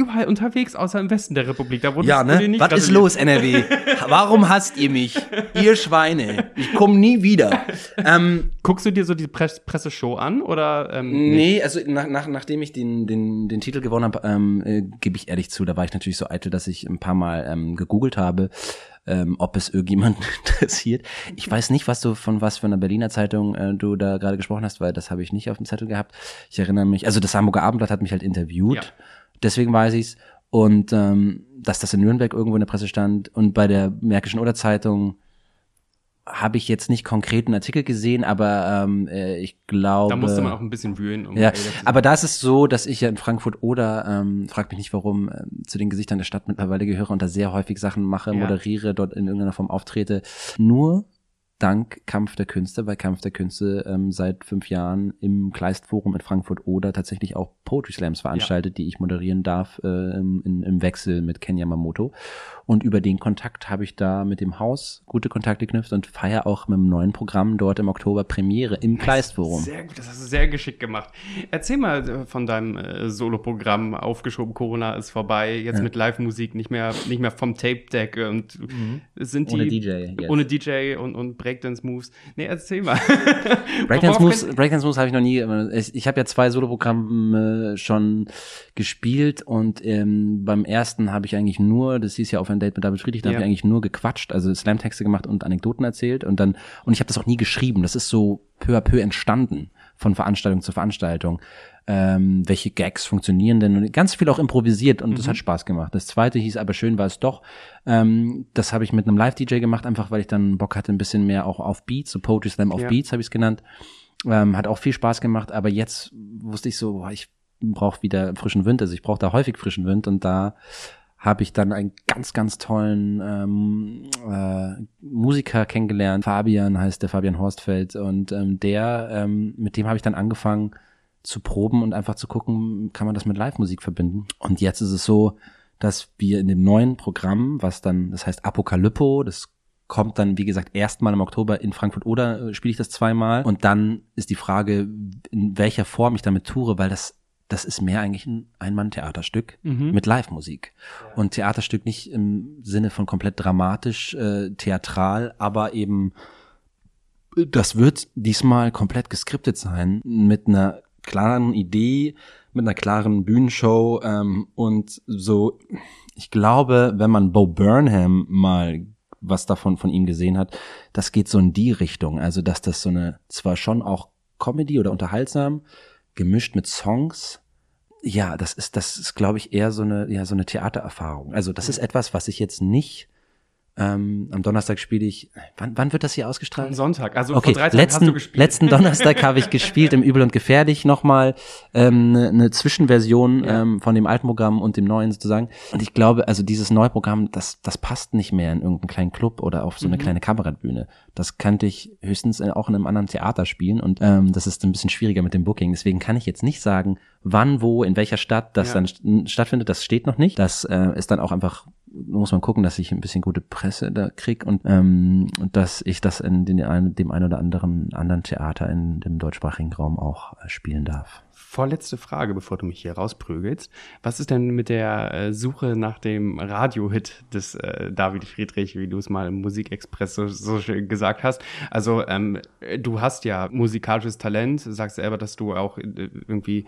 überall unterwegs, außer im Westen der Republik. Da wurdest Ja, ne? nicht Was ist los, NRW? Warum hasst ihr mich? Ihr Schweine. Ich komme nie wieder. ähm, Guckst du dir so die Press Presseshow an oder? Ähm, nicht? nee, also nach, nach, nachdem ich den, den, den Titel gewonnen habe, ähm, äh, gebe ich ehrlich zu, da war ich natürlich so eitel, dass ich ein paar Mal ähm, gegoogelt habe, ähm, ob es irgendjemanden *laughs* interessiert. Ich weiß nicht, was du von was für einer Berliner Zeitung äh, du da gerade gesprochen hast, weil das habe ich nicht auf dem Zettel gehabt. Ich erinnere mich, also das Hamburger Abendblatt hat mich halt interviewt. Ja. Deswegen weiß ich's. Und ähm, dass das in Nürnberg irgendwo in der Presse stand und bei der Märkischen Oder Zeitung habe ich jetzt nicht konkreten Artikel gesehen, aber ähm, äh, ich glaube. Da musste man auch ein bisschen wühlen. Um ja, aber da ist es so, dass ich ja in Frankfurt oder, ähm, frag mich nicht warum, äh, zu den Gesichtern der Stadt mittlerweile gehöre und da sehr häufig Sachen mache, ja. moderiere, dort in irgendeiner Form auftrete. Nur dank Kampf der Künste, weil Kampf der Künste ähm, seit fünf Jahren im Kleistforum in Frankfurt oder tatsächlich auch Poetry Slams veranstaltet, ja. die ich moderieren darf äh, im, im Wechsel mit Ken Yamamoto. Und über den Kontakt habe ich da mit dem Haus gute Kontakte geknüpft und feiere auch mit einem neuen Programm dort im Oktober Premiere im Kleistforum. Sehr gut, das hast du sehr geschickt gemacht. Erzähl mal äh, von deinem äh, Soloprogramm aufgeschoben. Corona ist vorbei, jetzt ja. mit Live-Musik, nicht mehr, nicht mehr vom Tape-Deck und mhm. sind die ohne DJ, jetzt. ohne DJ und, und Breakdance-Moves. Nee, erzähl mal. *laughs* Breakdance-Moves, Breakdance-Moves habe ich noch nie. Ich, ich habe ja zwei Soloprogramme schon gespielt und ähm, beim ersten habe ich eigentlich nur, das hieß ja auf ein Date mit David Friedrich, da ja. habe ich eigentlich nur gequatscht, also Slam-Texte gemacht und Anekdoten erzählt und dann, und ich habe das auch nie geschrieben. Das ist so peu à peu entstanden von Veranstaltung zu Veranstaltung. Ähm, welche Gags funktionieren denn? Und ganz viel auch improvisiert und mhm. das hat Spaß gemacht. Das zweite hieß aber schön war es doch. Ähm, das habe ich mit einem Live-DJ gemacht, einfach weil ich dann Bock hatte, ein bisschen mehr auch auf Beats, so Poetry Slam auf ja. Beats habe ich es genannt. Ähm, hat auch viel Spaß gemacht, aber jetzt wusste ich so, boah, ich brauche wieder frischen Wind. Also ich brauche da häufig frischen Wind und da habe ich dann einen ganz, ganz tollen ähm, äh, Musiker kennengelernt. Fabian heißt der Fabian Horstfeld und ähm, der, ähm, mit dem habe ich dann angefangen zu proben und einfach zu gucken, kann man das mit Live-Musik verbinden. Und jetzt ist es so, dass wir in dem neuen Programm, was dann, das heißt Apokalyppo, das kommt dann, wie gesagt, erstmal im Oktober in Frankfurt oder äh, spiele ich das zweimal. Und dann ist die Frage, in welcher Form ich damit toure, weil das das ist mehr eigentlich ein Einmann-Theaterstück mhm. mit Live-Musik. Und Theaterstück nicht im Sinne von komplett dramatisch, äh, theatral, aber eben, das wird diesmal komplett geskriptet sein, mit einer klaren Idee, mit einer klaren Bühnenshow ähm, und so, ich glaube, wenn man Bo Burnham mal was davon von ihm gesehen hat, das geht so in die Richtung. Also, dass das so eine, zwar schon auch Comedy oder unterhaltsam, gemischt mit Songs. Ja, das ist, das ist, glaube ich, eher so eine, ja, so eine Theatererfahrung. Also das ist etwas, was ich jetzt nicht ähm, am Donnerstag spiele ich. Wann, wann wird das hier ausgestrahlt? Am Sonntag. Also okay, vor drei Tagen letzten, hast du gespielt. Letzten *laughs* Donnerstag habe ich gespielt im Übel und Gefährlich nochmal ähm, eine, eine Zwischenversion ja. ähm, von dem alten Programm und dem neuen sozusagen. Und ich glaube, also dieses neue Programm, das, das passt nicht mehr in irgendeinen kleinen Club oder auf so eine mhm. kleine Kabarettbühne. Das könnte ich höchstens auch in einem anderen Theater spielen und ähm, das ist ein bisschen schwieriger mit dem Booking. Deswegen kann ich jetzt nicht sagen, wann, wo, in welcher Stadt das ja. dann stattfindet. Das steht noch nicht. Das äh, ist dann auch einfach muss man gucken, dass ich ein bisschen gute Presse da krieg und, ähm, dass ich das in den, dem einen oder anderen anderen Theater in dem deutschsprachigen Raum auch äh, spielen darf. Vorletzte Frage, bevor du mich hier rausprügelst. Was ist denn mit der äh, Suche nach dem Radiohit des äh, David Friedrich, wie du es mal im Musikexpress so, so schön gesagt hast? Also ähm, du hast ja musikalisches Talent, sagst selber, dass du auch äh, irgendwie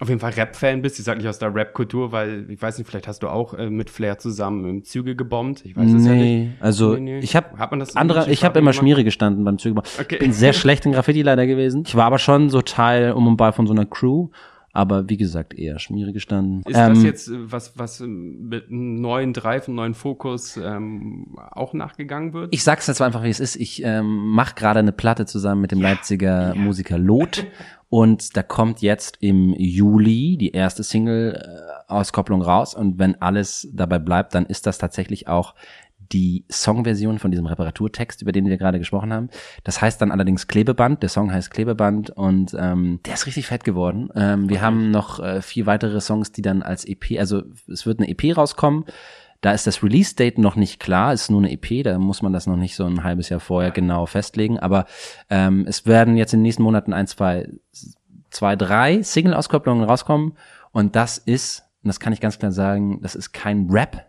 auf jeden Fall Rap-Fan bist. Ich sag nicht aus der Rap-Kultur, weil ich weiß nicht, vielleicht hast du auch äh, mit Flair zusammen im Züge gebombt. Ich weiß es nee, ja nicht. Also nee, nee. ich habe andere, ich habe immer Schmiere gestanden beim Züge. Okay. Bin sehr schlecht in Graffiti leider gewesen. Ich war aber schon so Teil um und bei von so einer Crew. Aber wie gesagt, eher Schmiere gestanden. Ist ähm, das jetzt äh, was, was mit einem neuen Drive, einem neuen Fokus ähm, auch nachgegangen wird? Ich sag's jetzt einfach, wie es ist. Ich ähm, mache gerade eine Platte zusammen mit dem ja, Leipziger ja. Musiker Lot *laughs* Und da kommt jetzt im Juli die erste Single-Auskopplung raus. Und wenn alles dabei bleibt, dann ist das tatsächlich auch die Songversion von diesem Reparaturtext, über den wir gerade gesprochen haben. Das heißt dann allerdings Klebeband. Der Song heißt Klebeband und ähm, der ist richtig fett geworden. Ähm, wir haben noch äh, vier weitere Songs, die dann als EP, also es wird eine EP rauskommen. Da ist das Release-Date noch nicht klar, ist nur eine EP, da muss man das noch nicht so ein halbes Jahr vorher genau festlegen. Aber ähm, es werden jetzt in den nächsten Monaten ein, zwei, zwei, drei Single-Auskopplungen rauskommen. Und das ist, und das kann ich ganz klar sagen, das ist kein Rap,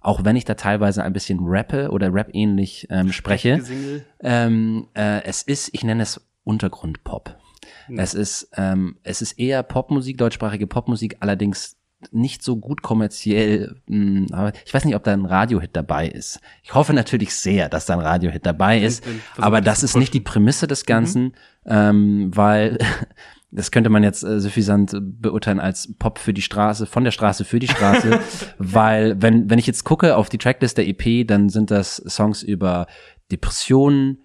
auch wenn ich da teilweise ein bisschen rappe oder rap-ähnlich ähm, spreche. Ähm, äh, es ist, ich nenne es Untergrundpop. Ja. Es ist, ähm, es ist eher Popmusik, deutschsprachige Popmusik, allerdings nicht so gut kommerziell, mh, hm, aber ich weiß nicht, ob da ein Radiohit dabei ist. Ich hoffe natürlich sehr, dass da ein Radiohit dabei ist, aber das ist nicht die Prämisse des Ganzen, mhm. ähm, weil *laughs* das könnte man jetzt äh, suffisant beurteilen als Pop für die Straße, von der Straße für die Straße, *laughs* weil wenn, wenn ich jetzt gucke auf die Tracklist der EP, dann sind das Songs über Depressionen,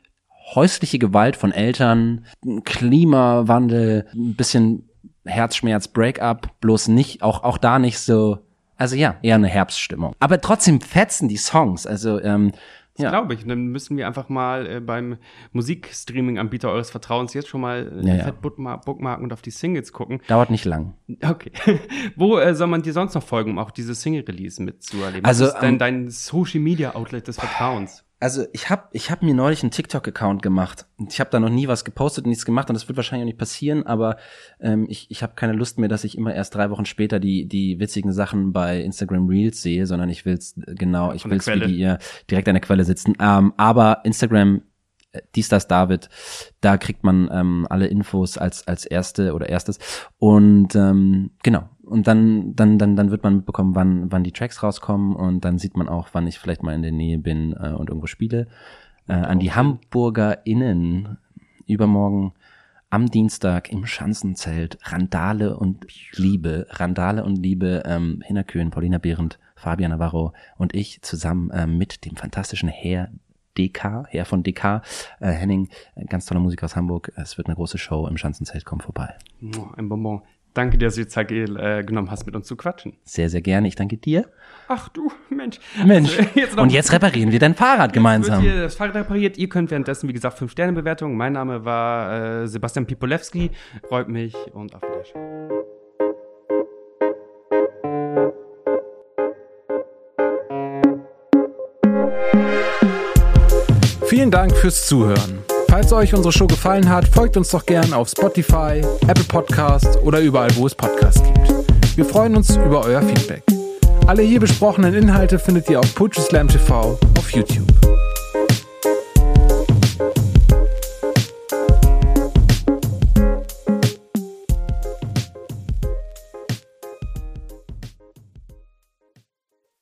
häusliche Gewalt von Eltern, Klimawandel, ein bisschen Herzschmerz, Breakup, bloß nicht, auch, auch da nicht so, also ja, eher eine Herbststimmung. Aber trotzdem fetzen die Songs, also ähm, das ja. glaube ich. Dann müssen wir einfach mal äh, beim Musikstreaming-Anbieter eures Vertrauens jetzt schon mal äh, Ja, ja. fett bookmarken und auf die Singles gucken. Dauert nicht lang. Okay. *laughs* Wo äh, soll man dir sonst noch folgen, um auch diese Single-Release mitzuerleben? Also, Was ist ähm, dein Social-Media-Outlet des Vertrauens? Also ich habe ich hab mir neulich einen TikTok-Account gemacht. Ich habe da noch nie was gepostet und nichts gemacht und das wird wahrscheinlich auch nicht passieren, aber ähm, ich, ich habe keine Lust mehr, dass ich immer erst drei Wochen später die, die witzigen Sachen bei Instagram Reels sehe, sondern ich will's genau, ich will's wie Quelle. die ihr direkt an der Quelle sitzen. Ähm, aber Instagram äh, dies, das, David, da kriegt man ähm, alle Infos als, als erste oder erstes. Und ähm, genau. Und dann, dann, dann, dann wird man mitbekommen, wann, wann die Tracks rauskommen und dann sieht man auch, wann ich vielleicht mal in der Nähe bin äh, und irgendwo spiele. Äh, an die HamburgerInnen übermorgen am Dienstag im Schanzenzelt Randale und Liebe, Randale und Liebe, ähm, Hinner Köhn, Paulina Behrendt, Fabian Navarro und ich zusammen ähm, mit dem fantastischen Herr DK, Herr von DK, äh, Henning, äh, ganz toller Musiker aus Hamburg. Es wird eine große Show im Schanzenzelt, komm vorbei. Ein Bonbon. Danke, dass du die Zeit äh, genommen hast, mit uns zu quatschen. Sehr, sehr gerne. Ich danke dir. Ach du, Mensch. Mensch. Also, jetzt Und jetzt reparieren wir dein Fahrrad gemeinsam. Wird hier das Fahrrad repariert. Ihr könnt währenddessen, wie gesagt, 5-Sterne-Bewertungen. Mein Name war äh, Sebastian Pipolewski. Freut mich und auf Wiedersehen. Vielen Dank fürs Zuhören. Falls euch unsere Show gefallen hat, folgt uns doch gern auf Spotify, Apple Podcasts oder überall, wo es Podcasts gibt. Wir freuen uns über euer Feedback. Alle hier besprochenen Inhalte findet ihr auf Poetry Slam TV auf YouTube.